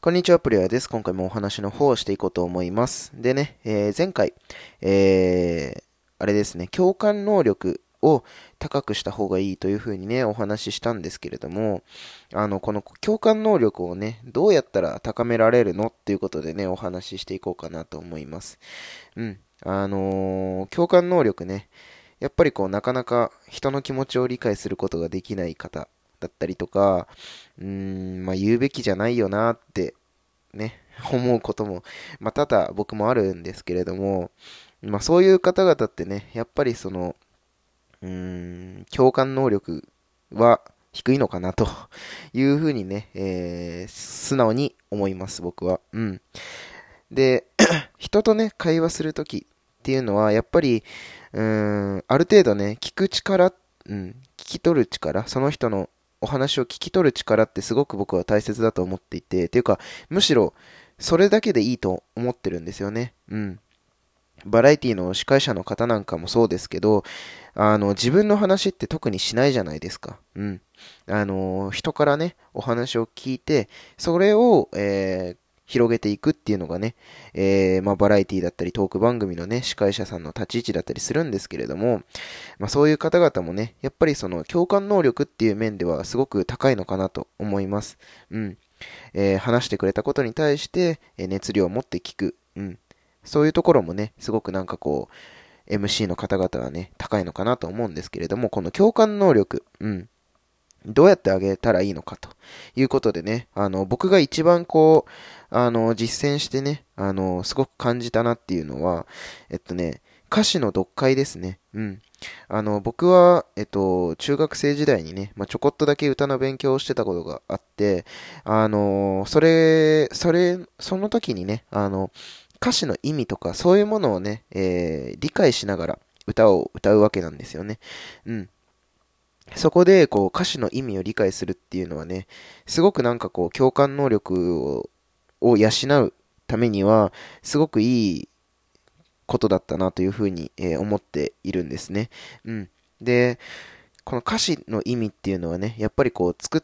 こんにちは、プレイヤーです。今回もお話の方をしていこうと思います。でね、えー前回、えーあれですね、共感能力を高くした方がいいというふうにね、お話ししたんですけれども、あの、この共感能力をね、どうやったら高められるのっていうことでね、お話ししていこうかなと思います。うん。あのー共感能力ね、やっぱりこう、なかなか人の気持ちを理解することができない方だったりとか、うーん、まあ言うべきじゃないよなって、ね、思うことも、まあ多々僕もあるんですけれども、まあそういう方々ってね、やっぱりその、うーん、共感能力は低いのかなと いうふうにね、えー素直に思います、僕は。うん。で、人とね、会話するときっていうのは、やっぱり、うーん、ある程度ね、聞く力、うん、聞き取る力、その人のお話を聞き取る力ってすごく僕は大切だと思っていて、っていうか、むしろ、それだけでいいと思ってるんですよね。うん。バラエティの司会者の方なんかもそうですけど、あの、自分の話って特にしないじゃないですか。うん。あの、人からね、お話を聞いて、それを、えー広げていくっていうのがね、えーまあ、バラエティだったりトーク番組のね、司会者さんの立ち位置だったりするんですけれども、まあ、そういう方々もね、やっぱりその共感能力っていう面ではすごく高いのかなと思います。うん。えー話してくれたことに対して、え熱量を持って聞く。うん。そういうところもね、すごくなんかこう、MC の方々はね、高いのかなと思うんですけれども、この共感能力、うん。どうやってあげたらいいのかということでね、あの、僕が一番こう、あの、実践してね、あの、すごく感じたなっていうのは、えっとね、歌詞の読解ですね。うん。あの、僕は、えっと、中学生時代にね、まあ、ちょこっとだけ歌の勉強をしてたことがあって、あの、それ、それ、その時にね、あの、歌詞の意味とか、そういうものをね、えー理解しながら歌を歌うわけなんですよね。うん。そこで、こう、歌詞の意味を理解するっていうのはね、すごくなんかこう、共感能力を、を養うためには、すごくいいことだったなというふうに、えー思っているんですね。うん。で、この歌詞の意味っていうのはね、やっぱりこう、作っ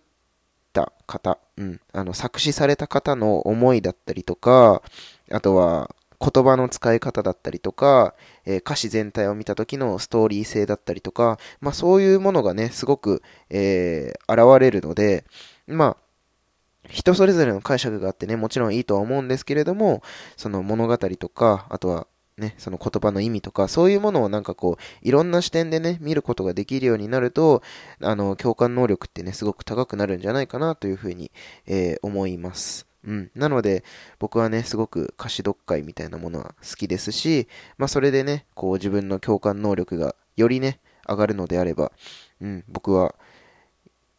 た方、うん、あの、作詞された方の思いだったりとか、あとは、言葉の使い方だったりとか、えー歌詞全体を見た時のストーリー性だったりとか、まあそういうものがね、すごく、えー現れるので、まあ、人それぞれの解釈があってね、もちろんいいとは思うんですけれども、その物語とか、あとはね、その言葉の意味とか、そういうものをなんかこう、いろんな視点でね、見ることができるようになると、あの、共感能力ってね、すごく高くなるんじゃないかなというふうに、えー思います。うん。なので、僕はね、すごく歌詞読解みたいなものは好きですし、まあそれでね、こう自分の共感能力がよりね、上がるのであれば、うん、僕は、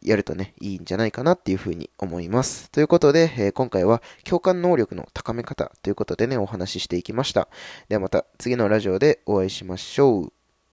やるとね、いいんじゃないかなっていうふうに思います。ということで、えー今回は共感能力の高め方ということでね、お話ししていきました。ではまた次のラジオでお会いしましょう。